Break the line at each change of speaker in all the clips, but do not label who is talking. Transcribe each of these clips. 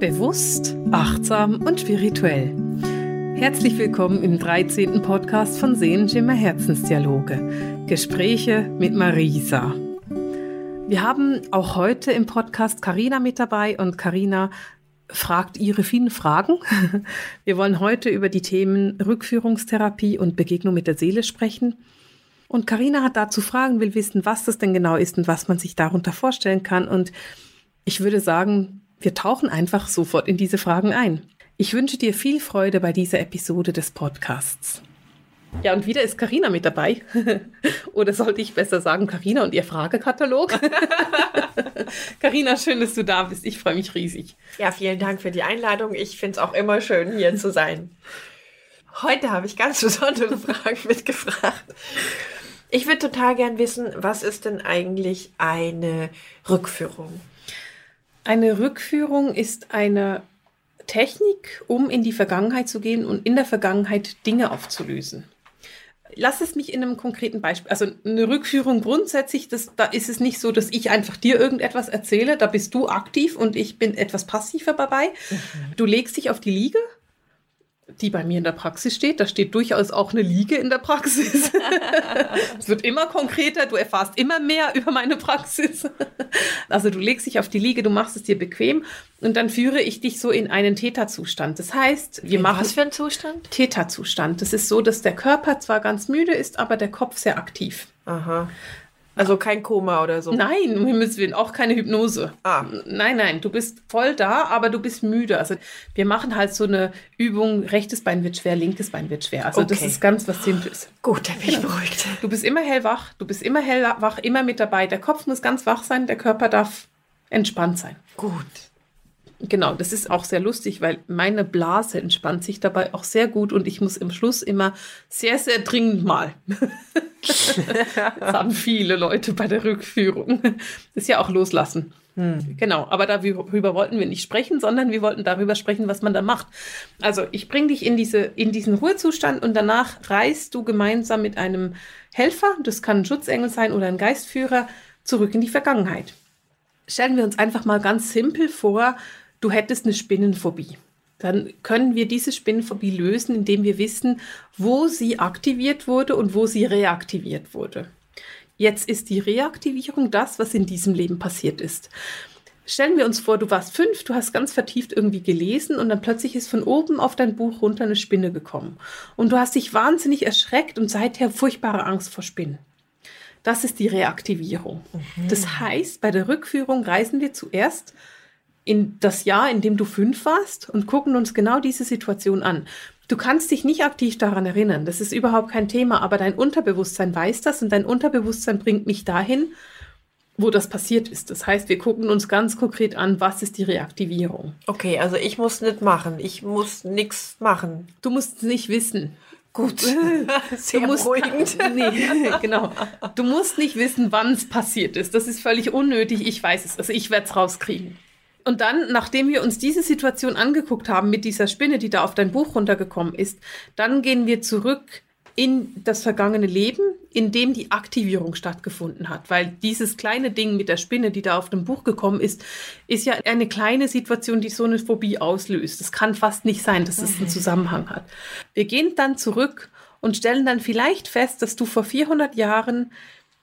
Bewusst, achtsam und spirituell. Herzlich willkommen im 13. Podcast von Sehenschimmer Herzensdialoge. Gespräche mit Marisa. Wir haben auch heute im Podcast Karina mit dabei und Karina fragt ihre vielen Fragen. Wir wollen heute über die Themen Rückführungstherapie und Begegnung mit der Seele sprechen. Und Karina hat dazu Fragen, will wissen, was das denn genau ist und was man sich darunter vorstellen kann. Und ich würde sagen, wir tauchen einfach sofort in diese Fragen ein. Ich wünsche dir viel Freude bei dieser Episode des Podcasts. Ja, und wieder ist Karina mit dabei. Oder sollte ich besser sagen, Karina und ihr Fragekatalog? Karina, schön, dass du da bist. Ich freue mich riesig.
Ja, vielen Dank für die Einladung. Ich finde es auch immer schön, hier zu sein. Heute habe ich ganz besondere Fragen mitgebracht. Ich würde total gern wissen, was ist denn eigentlich eine Rückführung?
Eine Rückführung ist eine Technik, um in die Vergangenheit zu gehen und in der Vergangenheit Dinge aufzulösen. Lass es mich in einem konkreten Beispiel. Also eine Rückführung grundsätzlich, das, da ist es nicht so, dass ich einfach dir irgendetwas erzähle, da bist du aktiv und ich bin etwas passiver dabei. Mhm. Du legst dich auf die Liege die bei mir in der Praxis steht. Da steht durchaus auch eine Liege in der Praxis. es wird immer konkreter, du erfährst immer mehr über meine Praxis. also du legst dich auf die Liege, du machst es dir bequem und dann führe ich dich so in einen Theta-Zustand. Das heißt, wir in machen.
Was für ein Zustand?
Theta-Zustand. Das ist so, dass der Körper zwar ganz müde ist, aber der Kopf sehr aktiv.
Aha. Also kein Koma oder so.
Nein, um Himmels Willen, auch keine Hypnose. Ah. Nein, nein, du bist voll da, aber du bist müde. Also wir machen halt so eine Übung, rechtes Bein wird schwer, linkes Bein wird schwer. Also okay. das ist ganz was Simples.
Gut, dann bin ich genau. beruhigt.
Du bist immer hellwach, du bist immer hellwach, immer mit dabei. Der Kopf muss ganz wach sein, der Körper darf entspannt sein.
Gut.
Genau, das ist auch sehr lustig, weil meine Blase entspannt sich dabei auch sehr gut und ich muss im Schluss immer sehr, sehr dringend mal. das haben viele Leute bei der Rückführung. Das ist ja auch loslassen. Hm. Genau, aber darüber wollten wir nicht sprechen, sondern wir wollten darüber sprechen, was man da macht. Also ich bringe dich in, diese, in diesen Ruhezustand und danach reist du gemeinsam mit einem Helfer, das kann ein Schutzengel sein oder ein Geistführer, zurück in die Vergangenheit. Stellen wir uns einfach mal ganz simpel vor, du hättest eine Spinnenphobie. Dann können wir diese Spinnenphobie lösen, indem wir wissen, wo sie aktiviert wurde und wo sie reaktiviert wurde. Jetzt ist die Reaktivierung das, was in diesem Leben passiert ist. Stellen wir uns vor, du warst fünf, du hast ganz vertieft irgendwie gelesen und dann plötzlich ist von oben auf dein Buch runter eine Spinne gekommen. Und du hast dich wahnsinnig erschreckt und seither furchtbare Angst vor Spinnen. Das ist die Reaktivierung. Mhm. Das heißt, bei der Rückführung reisen wir zuerst in das Jahr, in dem du fünf warst und gucken uns genau diese Situation an. Du kannst dich nicht aktiv daran erinnern, das ist überhaupt kein Thema, aber dein Unterbewusstsein weiß das und dein Unterbewusstsein bringt mich dahin, wo das passiert ist. Das heißt, wir gucken uns ganz konkret an, was ist die Reaktivierung.
Okay, also ich muss nicht machen, ich muss nichts machen.
Du musst nicht wissen.
Gut,
sehr du musst, beruhigend. Nee, genau. Du musst nicht wissen, wann es passiert ist. Das ist völlig unnötig. Ich weiß es. Also ich werde es rauskriegen. Und dann, nachdem wir uns diese Situation angeguckt haben mit dieser Spinne, die da auf dein Buch runtergekommen ist, dann gehen wir zurück in das vergangene Leben, in dem die Aktivierung stattgefunden hat. Weil dieses kleine Ding mit der Spinne, die da auf dem Buch gekommen ist, ist ja eine kleine Situation, die so eine Phobie auslöst. Das kann fast nicht sein, dass es einen mhm. Zusammenhang hat. Wir gehen dann zurück und stellen dann vielleicht fest, dass du vor 400 Jahren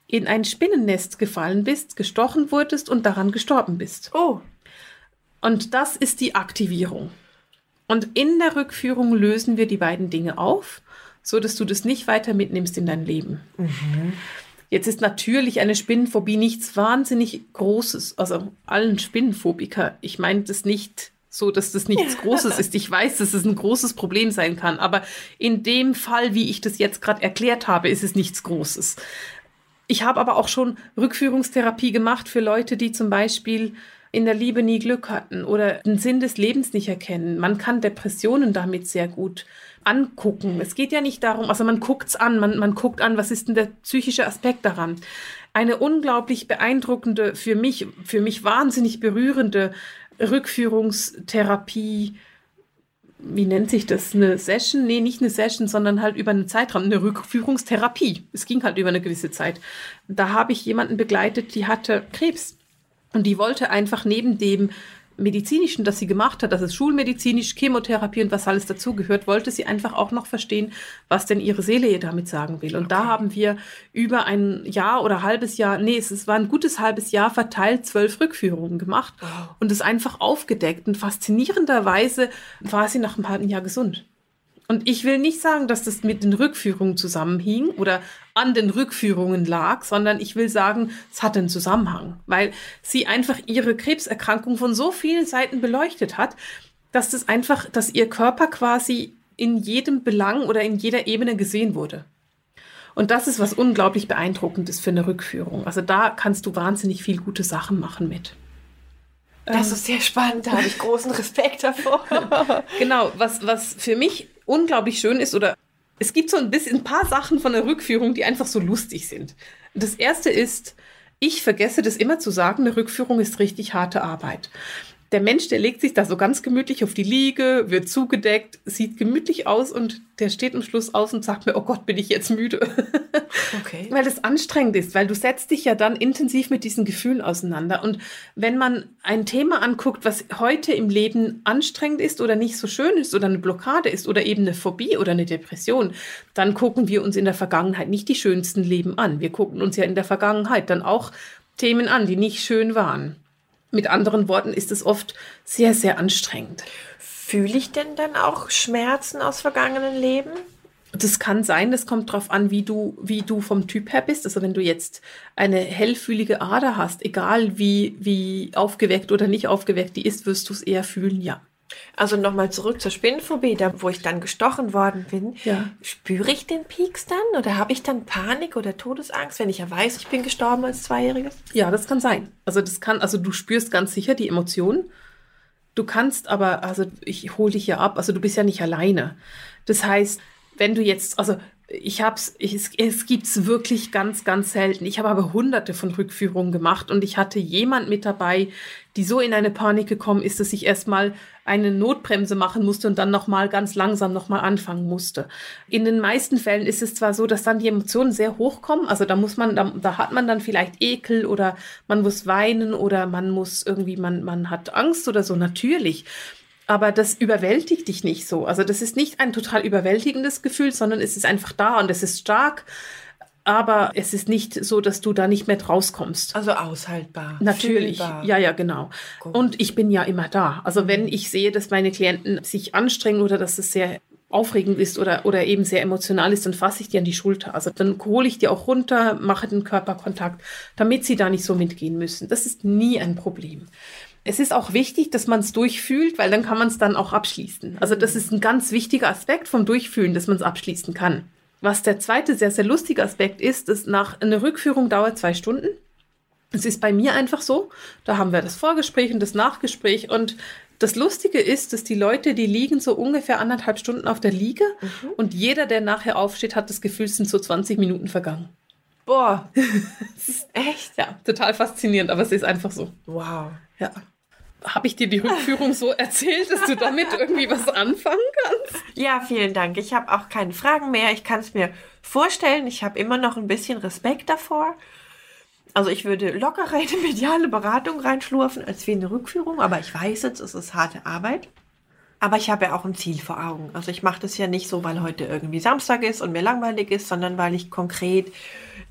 in ein Spinnennest gefallen bist, gestochen wurdest und daran gestorben bist.
Oh.
Und das ist die Aktivierung. Und in der Rückführung lösen wir die beiden Dinge auf, so dass du das nicht weiter mitnimmst in dein Leben. Mhm. Jetzt ist natürlich eine Spinnenphobie nichts wahnsinnig Großes. Also allen Spinnenphobiker, ich meine das nicht so, dass das nichts Großes ist. Ich weiß, dass es ein großes Problem sein kann, aber in dem Fall, wie ich das jetzt gerade erklärt habe, ist es nichts Großes. Ich habe aber auch schon Rückführungstherapie gemacht für Leute, die zum Beispiel in der Liebe nie Glück hatten oder den Sinn des Lebens nicht erkennen. Man kann Depressionen damit sehr gut angucken. Es geht ja nicht darum, also man guckt es an, man, man guckt an, was ist denn der psychische Aspekt daran. Eine unglaublich beeindruckende, für mich, für mich wahnsinnig berührende Rückführungstherapie, wie nennt sich das, eine Session? Nee, nicht eine Session, sondern halt über einen Zeitraum, eine Rückführungstherapie. Es ging halt über eine gewisse Zeit. Da habe ich jemanden begleitet, die hatte Krebs. Und die wollte einfach neben dem Medizinischen, das sie gemacht hat, das ist schulmedizinisch, Chemotherapie und was alles dazugehört, wollte sie einfach auch noch verstehen, was denn ihre Seele ihr damit sagen will. Und okay. da haben wir über ein Jahr oder halbes Jahr, nee, es war ein gutes halbes Jahr verteilt, zwölf Rückführungen gemacht oh. und es einfach aufgedeckt. Und faszinierenderweise war sie nach einem halben Jahr gesund. Und ich will nicht sagen, dass das mit den Rückführungen zusammenhing oder an den Rückführungen lag, sondern ich will sagen, es hat einen Zusammenhang, weil sie einfach ihre Krebserkrankung von so vielen Seiten beleuchtet hat, dass das einfach, dass ihr Körper quasi in jedem Belang oder in jeder Ebene gesehen wurde. Und das ist was unglaublich beeindruckendes für eine Rückführung. Also da kannst du wahnsinnig viel gute Sachen machen mit.
Das ist sehr spannend, da habe ich großen Respekt davor.
genau, was, was für mich unglaublich schön ist oder es gibt so ein bisschen ein paar Sachen von der Rückführung, die einfach so lustig sind. Das erste ist, ich vergesse das immer zu sagen, eine Rückführung ist richtig harte Arbeit. Der Mensch, der legt sich da so ganz gemütlich auf die Liege, wird zugedeckt, sieht gemütlich aus und der steht am Schluss aus und sagt mir, oh Gott, bin ich jetzt müde. Okay. weil es anstrengend ist, weil du setzt dich ja dann intensiv mit diesen Gefühlen auseinander. Und wenn man ein Thema anguckt, was heute im Leben anstrengend ist oder nicht so schön ist oder eine Blockade ist oder eben eine Phobie oder eine Depression, dann gucken wir uns in der Vergangenheit nicht die schönsten Leben an. Wir gucken uns ja in der Vergangenheit dann auch Themen an, die nicht schön waren. Mit anderen Worten ist es oft sehr, sehr anstrengend.
Fühle ich denn dann auch Schmerzen aus vergangenen Leben?
Das kann sein, das kommt darauf an, wie du, wie du vom Typ her bist. Also wenn du jetzt eine hellfühlige Ader hast, egal wie, wie aufgeweckt oder nicht aufgeweckt die ist, wirst du es eher fühlen, ja.
Also nochmal zurück zur Spinnenphobie, da wo ich dann gestochen worden bin. Ja. Spüre ich den Pieks dann oder habe ich dann Panik oder Todesangst, wenn ich ja weiß, ich bin gestorben als Zweijähriges?
Ja, das kann sein. Also das kann, also du spürst ganz sicher die Emotionen. Du kannst aber, also ich hole dich ja ab, also du bist ja nicht alleine. Das heißt, wenn du jetzt, also ich hab's, ich, es, es gibt's wirklich ganz, ganz selten. Ich habe aber hunderte von Rückführungen gemacht und ich hatte jemand mit dabei, die so in eine Panik gekommen ist, dass ich erstmal eine Notbremse machen musste und dann nochmal ganz langsam nochmal anfangen musste. In den meisten Fällen ist es zwar so, dass dann die Emotionen sehr hochkommen, also da muss man, da, da hat man dann vielleicht Ekel oder man muss weinen oder man muss irgendwie, man, man hat Angst oder so, natürlich aber das überwältigt dich nicht so. Also das ist nicht ein total überwältigendes Gefühl, sondern es ist einfach da und es ist stark. Aber es ist nicht so, dass du da nicht mehr rauskommst.
Also aushaltbar.
Natürlich. Fühlbar. Ja, ja, genau. Gut. Und ich bin ja immer da. Also wenn mhm. ich sehe, dass meine Klienten sich anstrengen oder dass es sehr aufregend ist oder, oder eben sehr emotional ist, dann fasse ich die an die Schulter. Also dann hole ich die auch runter, mache den Körperkontakt, damit sie da nicht so mitgehen müssen. Das ist nie ein Problem. Es ist auch wichtig, dass man es durchfühlt, weil dann kann man es dann auch abschließen. Also das ist ein ganz wichtiger Aspekt vom Durchfühlen, dass man es abschließen kann. Was der zweite sehr, sehr lustige Aspekt ist, ist nach einer Rückführung dauert zwei Stunden. Es ist bei mir einfach so. Da haben wir das Vorgespräch und das Nachgespräch. Und das Lustige ist, dass die Leute, die liegen so ungefähr anderthalb Stunden auf der Liege mhm. und jeder, der nachher aufsteht, hat das Gefühl, es sind so 20 Minuten vergangen.
Boah.
Echt? Ja, total faszinierend, aber es ist einfach so.
Wow.
Ja. Habe ich dir die Rückführung so erzählt, dass du damit irgendwie was anfangen kannst?
Ja, vielen Dank. Ich habe auch keine Fragen mehr. Ich kann es mir vorstellen. Ich habe immer noch ein bisschen Respekt davor. Also ich würde lockerer in eine mediale Beratung reinschlurfen als wie eine Rückführung, aber ich weiß jetzt, es ist harte Arbeit. Aber ich habe ja auch ein Ziel vor Augen. Also ich mache das ja nicht so, weil heute irgendwie Samstag ist und mir langweilig ist, sondern weil ich konkret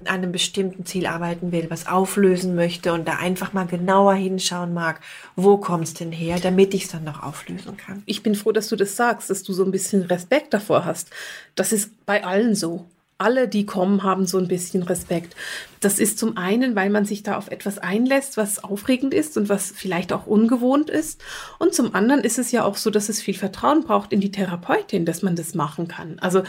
an einem bestimmten Ziel arbeiten will, was auflösen möchte und da einfach mal genauer hinschauen mag, wo kommt es denn her, damit ich es dann noch auflösen kann.
Ich bin froh, dass du das sagst, dass du so ein bisschen Respekt davor hast. Das ist bei allen so alle, die kommen, haben so ein bisschen Respekt. Das ist zum einen, weil man sich da auf etwas einlässt, was aufregend ist und was vielleicht auch ungewohnt ist. Und zum anderen ist es ja auch so, dass es viel Vertrauen braucht in die Therapeutin, dass man das machen kann. Also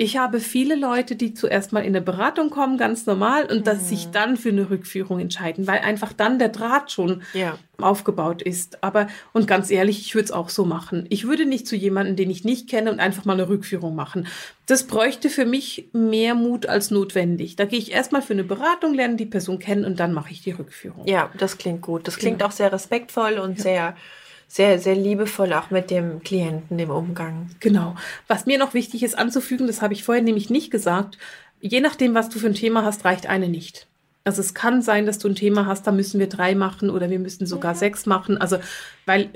ich habe viele Leute, die zuerst mal in eine Beratung kommen, ganz normal, und mhm. dass sich dann für eine Rückführung entscheiden, weil einfach dann der Draht schon ja. aufgebaut ist. Aber, und ganz ehrlich, ich würde es auch so machen. Ich würde nicht zu jemandem, den ich nicht kenne, und einfach mal eine Rückführung machen. Das bräuchte für mich mehr Mut als notwendig. Da gehe ich erstmal für eine Beratung, lerne die Person kennen und dann mache ich die Rückführung.
Ja, das klingt gut. Das klingt genau. auch sehr respektvoll und ja. sehr sehr, sehr liebevoll auch mit dem Klienten im Umgang.
Genau. Was mir noch wichtig ist anzufügen, das habe ich vorher nämlich nicht gesagt, je nachdem, was du für ein Thema hast, reicht eine nicht. Also es kann sein, dass du ein Thema hast, da müssen wir drei machen oder wir müssen sogar mhm. sechs machen. Also, weil,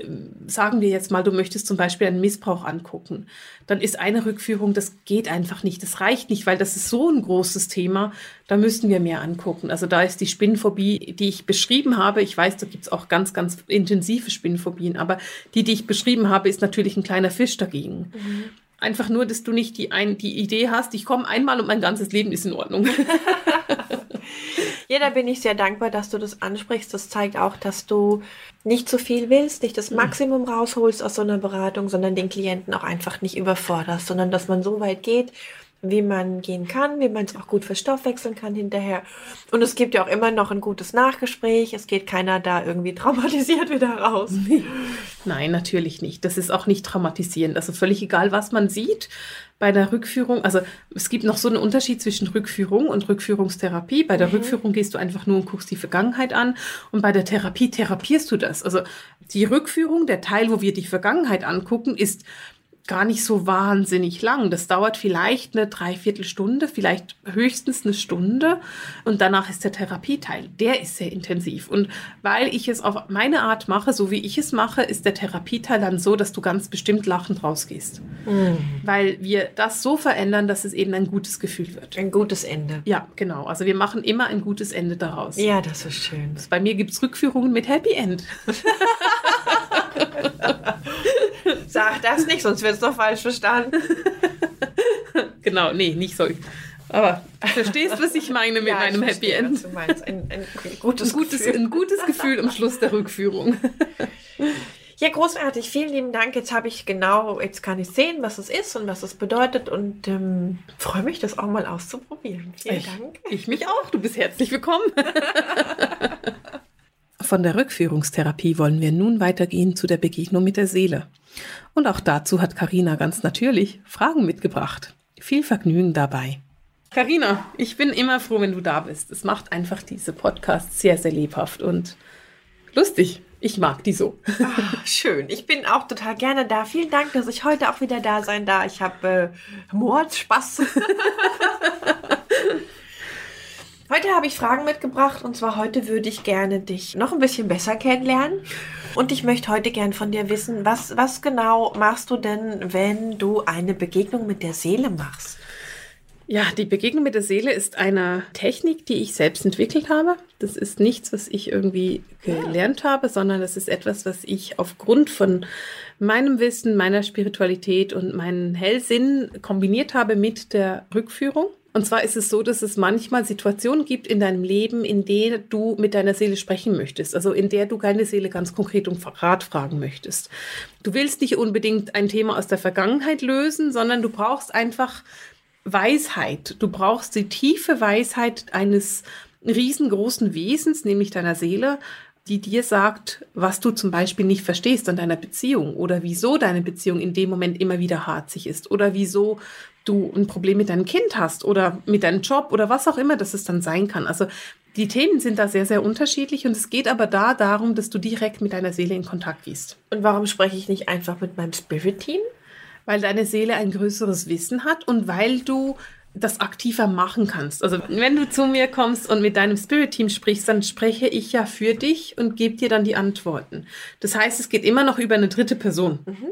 sagen wir jetzt mal, du möchtest zum Beispiel einen Missbrauch angucken, dann ist eine Rückführung, das geht einfach nicht, das reicht nicht, weil das ist so ein großes Thema, da müssen wir mehr angucken. Also da ist die Spinnphobie, die ich beschrieben habe, ich weiß, da gibt es auch ganz, ganz intensive Spinnphobien, aber die, die ich beschrieben habe, ist natürlich ein kleiner Fisch dagegen. Mhm. Einfach nur, dass du nicht die, ein, die Idee hast, ich komme einmal und mein ganzes Leben ist in Ordnung.
ja, da bin ich sehr dankbar, dass du das ansprichst. Das zeigt auch, dass du nicht zu viel willst, nicht das Maximum rausholst aus so einer Beratung, sondern den Klienten auch einfach nicht überforderst, sondern dass man so weit geht, wie man gehen kann, wie man es auch gut verstoffwechseln kann hinterher. Und es gibt ja auch immer noch ein gutes Nachgespräch. Es geht keiner da irgendwie traumatisiert wieder raus.
Nein, natürlich nicht. Das ist auch nicht traumatisierend. Also völlig egal, was man sieht bei der Rückführung. Also es gibt noch so einen Unterschied zwischen Rückführung und Rückführungstherapie. Bei der mhm. Rückführung gehst du einfach nur und guckst die Vergangenheit an und bei der Therapie therapierst du das. Also die Rückführung, der Teil, wo wir die Vergangenheit angucken, ist gar nicht so wahnsinnig lang. Das dauert vielleicht eine Dreiviertelstunde, vielleicht höchstens eine Stunde. Und danach ist der Therapieteil. Der ist sehr intensiv. Und weil ich es auf meine Art mache, so wie ich es mache, ist der Therapieteil dann so, dass du ganz bestimmt lachend rausgehst. Mhm. Weil wir das so verändern, dass es eben ein gutes Gefühl wird.
Ein gutes Ende.
Ja, genau. Also wir machen immer ein gutes Ende daraus.
Ja, das ist schön.
Bei mir gibt es Rückführungen mit Happy End.
Sag das nicht, sonst wird es doch falsch verstanden.
genau, nee, nicht so. Aber du verstehst, was ich meine mit ja, meinem Happy End.
du meinst. Ein, ein, gutes,
ein, gutes, Gefühl. ein gutes Gefühl am Schluss der Rückführung.
Ja, großartig. Vielen lieben Dank. Jetzt habe ich genau, jetzt kann ich sehen, was es ist und was es bedeutet und ähm, freue mich, das auch mal auszuprobieren. Vielen
ich,
Dank.
Ich mich auch. Du bist herzlich willkommen. Von der Rückführungstherapie wollen wir nun weitergehen zu der Begegnung mit der Seele. Und auch dazu hat Karina ganz natürlich Fragen mitgebracht. Viel Vergnügen dabei. Karina, ich bin immer froh, wenn du da bist. Es macht einfach diese Podcasts sehr, sehr lebhaft und lustig. Ich mag die so.
Ach, schön. Ich bin auch total gerne da. Vielen Dank, dass ich heute auch wieder da sein darf. Ich habe äh, Mordspaß. Heute habe ich Fragen mitgebracht und zwar heute würde ich gerne dich noch ein bisschen besser kennenlernen. Und ich möchte heute gern von dir wissen, was, was genau machst du denn, wenn du eine Begegnung mit der Seele machst?
Ja, die Begegnung mit der Seele ist eine Technik, die ich selbst entwickelt habe. Das ist nichts, was ich irgendwie gelernt habe, sondern das ist etwas, was ich aufgrund von meinem Wissen, meiner Spiritualität und meinen Hellsinn kombiniert habe mit der Rückführung. Und zwar ist es so, dass es manchmal Situationen gibt in deinem Leben, in denen du mit deiner Seele sprechen möchtest, also in der du deine Seele ganz konkret um Rat fragen möchtest. Du willst nicht unbedingt ein Thema aus der Vergangenheit lösen, sondern du brauchst einfach Weisheit. Du brauchst die tiefe Weisheit eines riesengroßen Wesens, nämlich deiner Seele, die dir sagt, was du zum Beispiel nicht verstehst an deiner Beziehung oder wieso deine Beziehung in dem Moment immer wieder harzig ist oder wieso du ein Problem mit deinem Kind hast oder mit deinem Job oder was auch immer das es dann sein kann. Also die Themen sind da sehr, sehr unterschiedlich und es geht aber da darum, dass du direkt mit deiner Seele in Kontakt gehst.
Und warum spreche ich nicht einfach mit meinem Spirit-Team?
Weil deine Seele ein größeres Wissen hat und weil du das aktiver machen kannst. Also wenn du zu mir kommst und mit deinem Spirit-Team sprichst, dann spreche ich ja für dich und gebe dir dann die Antworten. Das heißt, es geht immer noch über eine dritte Person. Mhm.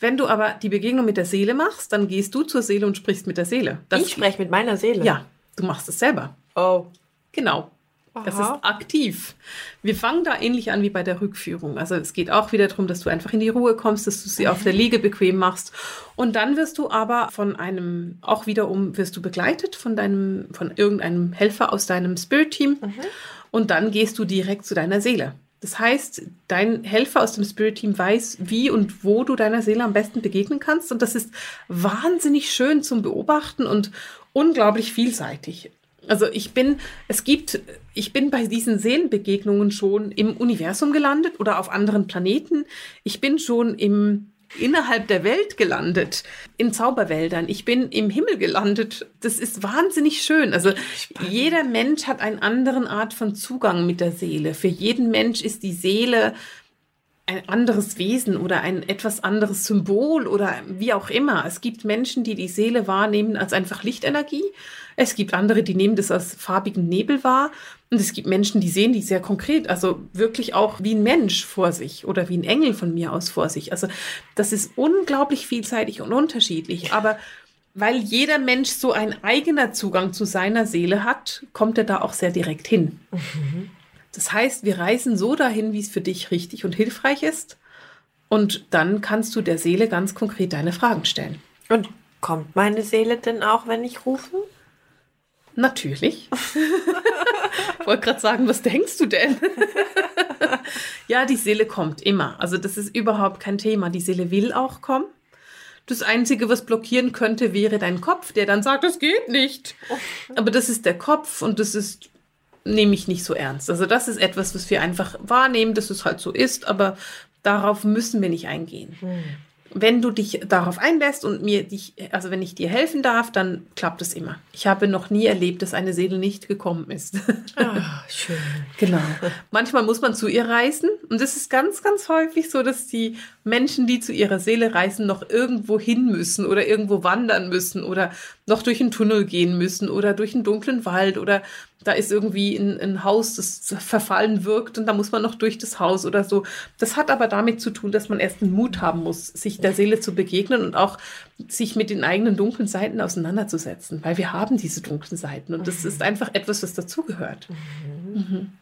Wenn du aber die Begegnung mit der Seele machst, dann gehst du zur Seele und sprichst mit der Seele.
Das ich spreche mit meiner Seele?
Ja, du machst es selber.
Oh.
Genau. Das ist aktiv. Wir fangen da ähnlich an wie bei der Rückführung. Also es geht auch wieder darum, dass du einfach in die Ruhe kommst, dass du sie auf der. Liege bequem machst. Und dann wirst du aber von einem, auch wiederum wirst du begleitet von deinem, von irgendeinem Helfer aus deinem Spirit-Team. Mhm. Und dann gehst du direkt zu deiner Seele. Das heißt, dein Helfer aus dem Spirit-Team weiß, wie und wo du deiner Seele am besten begegnen kannst. Und das ist wahnsinnig schön zum Beobachten und unglaublich vielseitig. Also ich bin, es gibt, ich bin bei diesen Seelenbegegnungen schon im Universum gelandet oder auf anderen Planeten. Ich bin schon im innerhalb der Welt gelandet, in Zauberwäldern. Ich bin im Himmel gelandet. Das ist wahnsinnig schön. Also jeder Mensch hat einen anderen Art von Zugang mit der Seele. Für jeden Mensch ist die Seele ein anderes Wesen oder ein etwas anderes Symbol oder wie auch immer. Es gibt Menschen, die die Seele wahrnehmen als einfach Lichtenergie. Es gibt andere, die nehmen das als farbigen Nebel wahr. Und es gibt Menschen, die sehen die sehr konkret, also wirklich auch wie ein Mensch vor sich oder wie ein Engel von mir aus vor sich. Also das ist unglaublich vielseitig und unterschiedlich. Aber weil jeder Mensch so ein eigener Zugang zu seiner Seele hat, kommt er da auch sehr direkt hin. Mhm. Das heißt, wir reisen so dahin, wie es für dich richtig und hilfreich ist. Und dann kannst du der Seele ganz konkret deine Fragen stellen.
Und kommt meine Seele denn auch, wenn ich rufe?
Natürlich. ich wollte gerade sagen, was denkst du denn? ja, die Seele kommt immer. Also das ist überhaupt kein Thema. Die Seele will auch kommen. Das Einzige, was blockieren könnte, wäre dein Kopf, der dann sagt, das geht nicht. Aber das ist der Kopf und das ist nehme ich nicht so ernst. Also das ist etwas, was wir einfach wahrnehmen, dass es halt so ist, aber darauf müssen wir nicht eingehen. Hm wenn du dich darauf einlässt und mir dich, also wenn ich dir helfen darf, dann klappt es immer. Ich habe noch nie erlebt, dass eine Seele nicht gekommen ist.
Ah, schön.
genau. Manchmal muss man zu ihr reisen und es ist ganz, ganz häufig so, dass die Menschen, die zu ihrer Seele reisen, noch irgendwo hin müssen oder irgendwo wandern müssen oder noch durch einen Tunnel gehen müssen oder durch einen dunklen Wald oder da ist irgendwie ein, ein, Haus, das verfallen wirkt und da muss man noch durch das Haus oder so. Das hat aber damit zu tun, dass man erst den Mut haben muss, sich der Seele zu begegnen und auch sich mit den eigenen dunklen Seiten auseinanderzusetzen, weil wir haben diese dunklen Seiten und das ist einfach etwas, was dazugehört. Mhm.
Mhm.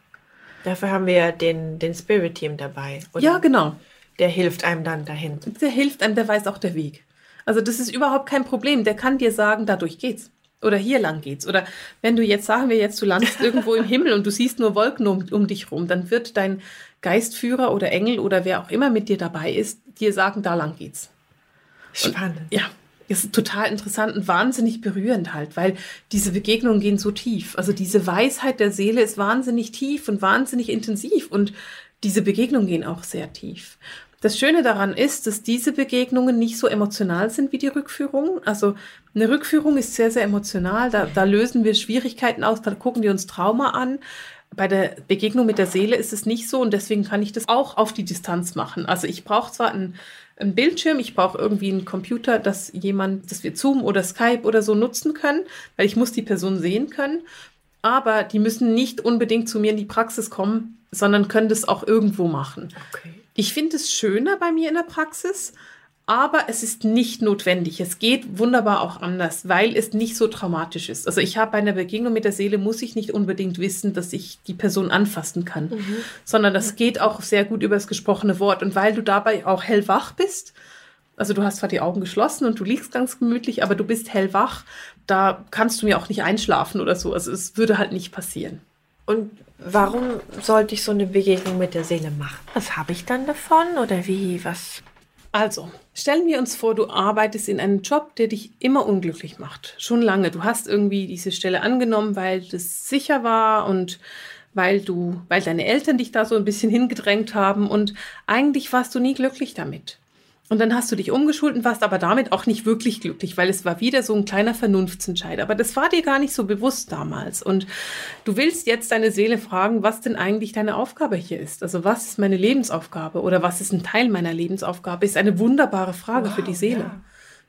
Dafür haben wir ja den, den Spirit-Team dabei.
Oder? Ja, genau.
Der hilft einem dann dahin.
Der hilft einem, der weiß auch der Weg. Also das ist überhaupt kein Problem. Der kann dir sagen, dadurch geht's. Oder hier lang geht's. Oder wenn du jetzt, sagen wir jetzt, du landest irgendwo im Himmel und du siehst nur Wolken um, um dich rum, dann wird dein Geistführer oder Engel oder wer auch immer mit dir dabei ist, dir sagen, da lang geht's.
Spannend.
Und, ja, ist total interessant und wahnsinnig berührend halt, weil diese Begegnungen gehen so tief. Also diese Weisheit der Seele ist wahnsinnig tief und wahnsinnig intensiv und diese Begegnungen gehen auch sehr tief. Das Schöne daran ist, dass diese Begegnungen nicht so emotional sind wie die Rückführung. Also eine Rückführung ist sehr, sehr emotional. Da, da lösen wir Schwierigkeiten aus, da gucken wir uns Trauma an. Bei der Begegnung mit der Seele ist es nicht so und deswegen kann ich das auch auf die Distanz machen. Also ich brauche zwar einen, einen Bildschirm, ich brauche irgendwie einen Computer, dass jemand, dass wir Zoom oder Skype oder so nutzen können, weil ich muss die Person sehen können. Aber die müssen nicht unbedingt zu mir in die Praxis kommen, sondern können das auch irgendwo machen. Okay. Ich finde es schöner bei mir in der Praxis, aber es ist nicht notwendig. Es geht wunderbar auch anders, weil es nicht so traumatisch ist. Also ich habe bei einer Begegnung mit der Seele, muss ich nicht unbedingt wissen, dass ich die Person anfassen kann, mhm. sondern das geht auch sehr gut über das gesprochene Wort. Und weil du dabei auch hellwach bist, also du hast zwar die Augen geschlossen und du liegst ganz gemütlich, aber du bist hellwach, da kannst du mir auch nicht einschlafen oder so. Also es würde halt nicht passieren.
Und warum sollte ich so eine Begegnung mit der Seele machen? Was habe ich dann davon oder wie, was?
Also, stellen wir uns vor, du arbeitest in einem Job, der dich immer unglücklich macht. Schon lange. Du hast irgendwie diese Stelle angenommen, weil das sicher war und weil du, weil deine Eltern dich da so ein bisschen hingedrängt haben und eigentlich warst du nie glücklich damit. Und dann hast du dich umgeschult und warst aber damit auch nicht wirklich glücklich, weil es war wieder so ein kleiner Vernunftsentscheid. Aber das war dir gar nicht so bewusst damals. Und du willst jetzt deine Seele fragen, was denn eigentlich deine Aufgabe hier ist. Also was ist meine Lebensaufgabe oder was ist ein Teil meiner Lebensaufgabe? Ist eine wunderbare Frage wow, für die Seele. Ja.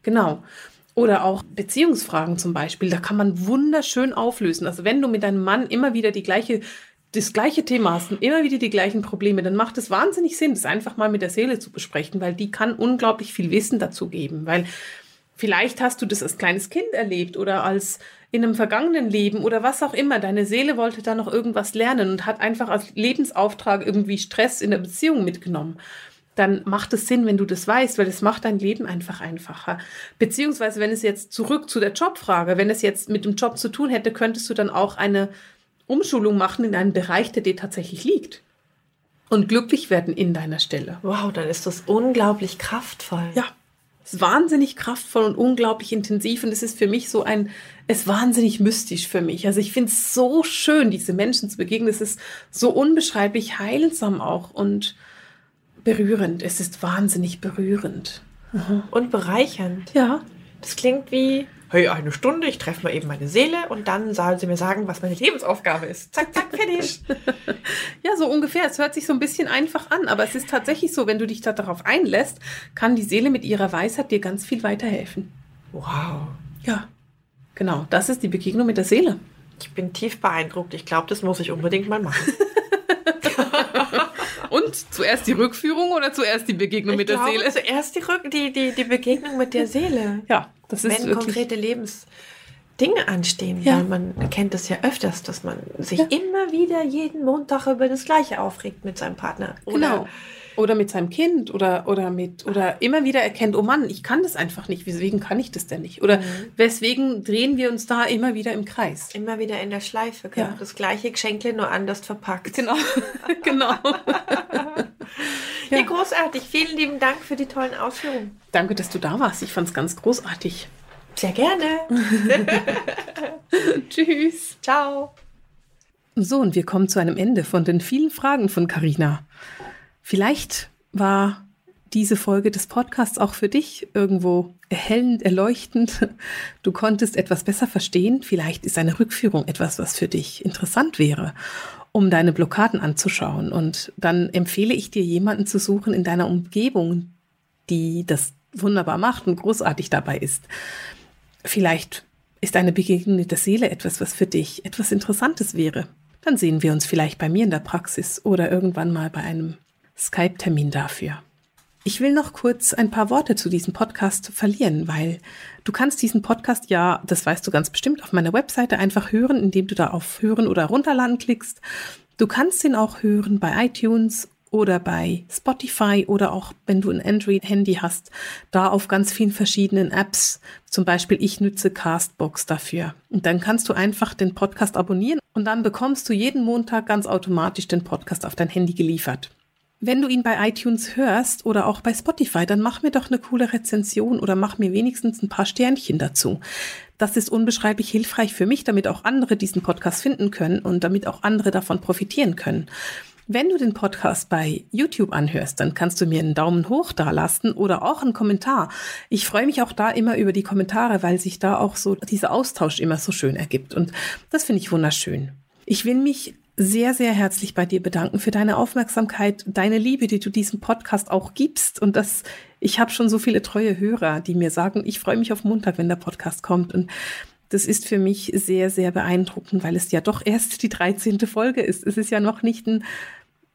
Genau. Oder auch Beziehungsfragen zum Beispiel, da kann man wunderschön auflösen. Also wenn du mit deinem Mann immer wieder die gleiche das gleiche Thema hast und immer wieder die gleichen Probleme, dann macht es wahnsinnig Sinn, das einfach mal mit der Seele zu besprechen, weil die kann unglaublich viel Wissen dazu geben, weil vielleicht hast du das als kleines Kind erlebt oder als in einem vergangenen Leben oder was auch immer. Deine Seele wollte da noch irgendwas lernen und hat einfach als Lebensauftrag irgendwie Stress in der Beziehung mitgenommen. Dann macht es Sinn, wenn du das weißt, weil es macht dein Leben einfach einfacher. Beziehungsweise, wenn es jetzt zurück zu der Jobfrage, wenn es jetzt mit dem Job zu tun hätte, könntest du dann auch eine Umschulung machen in einen Bereich, der dir tatsächlich liegt. Und glücklich werden in deiner Stelle.
Wow, dann ist das unglaublich kraftvoll.
Ja, es ist wahnsinnig kraftvoll und unglaublich intensiv. Und es ist für mich so ein, es ist wahnsinnig mystisch für mich. Also ich finde es so schön, diese Menschen zu begegnen. Es ist so unbeschreiblich heilsam auch und berührend. Es ist wahnsinnig berührend.
Mhm. Und bereichernd.
Ja.
Das klingt wie hey, eine Stunde, ich treffe mal eben meine Seele und dann soll sie mir sagen, was meine Lebensaufgabe ist. Zack, zack, fertig.
ja, so ungefähr. Es hört sich so ein bisschen einfach an, aber es ist tatsächlich so, wenn du dich da darauf einlässt, kann die Seele mit ihrer Weisheit dir ganz viel weiterhelfen.
Wow.
Ja, genau. Das ist die Begegnung mit der Seele.
Ich bin tief beeindruckt. Ich glaube, das muss ich unbedingt mal machen.
Zuerst die Rückführung oder zuerst die Begegnung
ich
mit der
glaube,
Seele?
Zuerst die, Rück die, die, die Begegnung mit der Seele.
Ja, das ist
Wenn konkrete Lebensdinge anstehen.
Ja.
Weil man kennt es ja öfters, dass man sich
Ja.
immer wieder jeden Montag über das Gleiche aufregt mit seinem Partner. Oder
Genau. Oder mit seinem Kind oder, oder mit, oder immer wieder erkennt, oh Mann, ich kann das einfach nicht. Weswegen kann ich das denn nicht? Oder
Mhm.
weswegen drehen wir uns da immer wieder im Kreis?
immer wieder in der Schleife. Genau.
Ja.
Das gleiche Geschenkle, nur anders verpackt.
Genau, genau.
Ja.
Ja.
großartig. Vielen lieben Dank für die tollen Ausführungen.
Danke, dass du da warst. Ich fand es ganz großartig.
Sehr gerne.
Tschüss.
Ciao.
So, und wir kommen zu einem Ende von den vielen Fragen von Karina. Vielleicht war diese Folge des Podcasts auch für dich irgendwo erhellend, erleuchtend. Du konntest etwas besser verstehen. Vielleicht ist eine Rückführung etwas, was für dich interessant wäre, um deine Blockaden anzuschauen. Und dann empfehle ich dir, jemanden zu suchen in deiner Umgebung, die das wunderbar macht und großartig dabei ist. Vielleicht ist eine Begegnung mit der Seele etwas, was für dich etwas Interessantes wäre. Dann sehen wir uns vielleicht bei mir in der Praxis oder irgendwann mal bei einem Skype-Termin dafür. Ich will noch kurz ein paar Worte zu diesem Podcast verlieren, weil du kannst diesen Podcast ja, das weißt du ganz bestimmt, auf meiner Webseite einfach hören, indem du da auf Hören oder Runterladen klickst. Du kannst ihn auch hören bei iTunes oder bei Spotify oder auch, wenn du ein Android-Handy hast, da auf ganz vielen verschiedenen Apps. Zum Beispiel, ich nütze Castbox dafür. Und dann kannst du einfach den Podcast abonnieren und dann bekommst du jeden Montag ganz automatisch den Podcast auf dein Handy geliefert. Wenn du ihn bei iTunes hörst oder auch bei Spotify, dann mach mir doch eine coole Rezension oder mach mir wenigstens ein paar Sternchen dazu. Das ist unbeschreiblich hilfreich für mich, damit auch andere diesen Podcast finden können und damit auch andere davon profitieren können. Wenn du den Podcast bei YouTube anhörst, dann kannst du mir einen Daumen hoch da lassen oder auch einen Kommentar. Ich freue mich auch da immer über die Kommentare, weil sich da auch so dieser Austausch immer so schön ergibt. Und das finde ich wunderschön. Ich will mich sehr, sehr herzlich bei dir bedanken für deine Aufmerksamkeit, deine Liebe, die du diesem Podcast auch gibst. Und das, ich habe schon so viele treue Hörer, die mir sagen, ich freue mich auf Montag, wenn der Podcast kommt. Und das ist für mich sehr, sehr beeindruckend, weil es ja doch erst die 13. Folge ist. Es ist ja noch nicht ein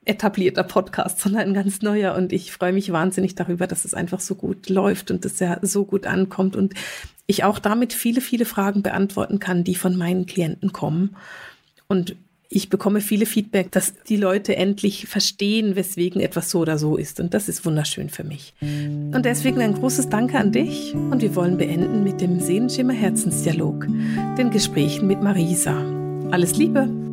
etablierter Podcast, sondern ein ganz neuer. Und ich freue mich wahnsinnig darüber, dass es einfach so gut läuft und dass er so gut ankommt und ich auch damit viele, viele Fragen beantworten kann, die von meinen Klienten kommen. Und ich bekomme viele Feedback, dass die Leute endlich verstehen, weswegen etwas so oder so ist. Und das ist wunderschön für mich. Und deswegen ein großes Danke an dich. Und wir wollen beenden mit dem Sehenschimmer Herzensdialog, den Gesprächen mit Marisa. Alles Liebe!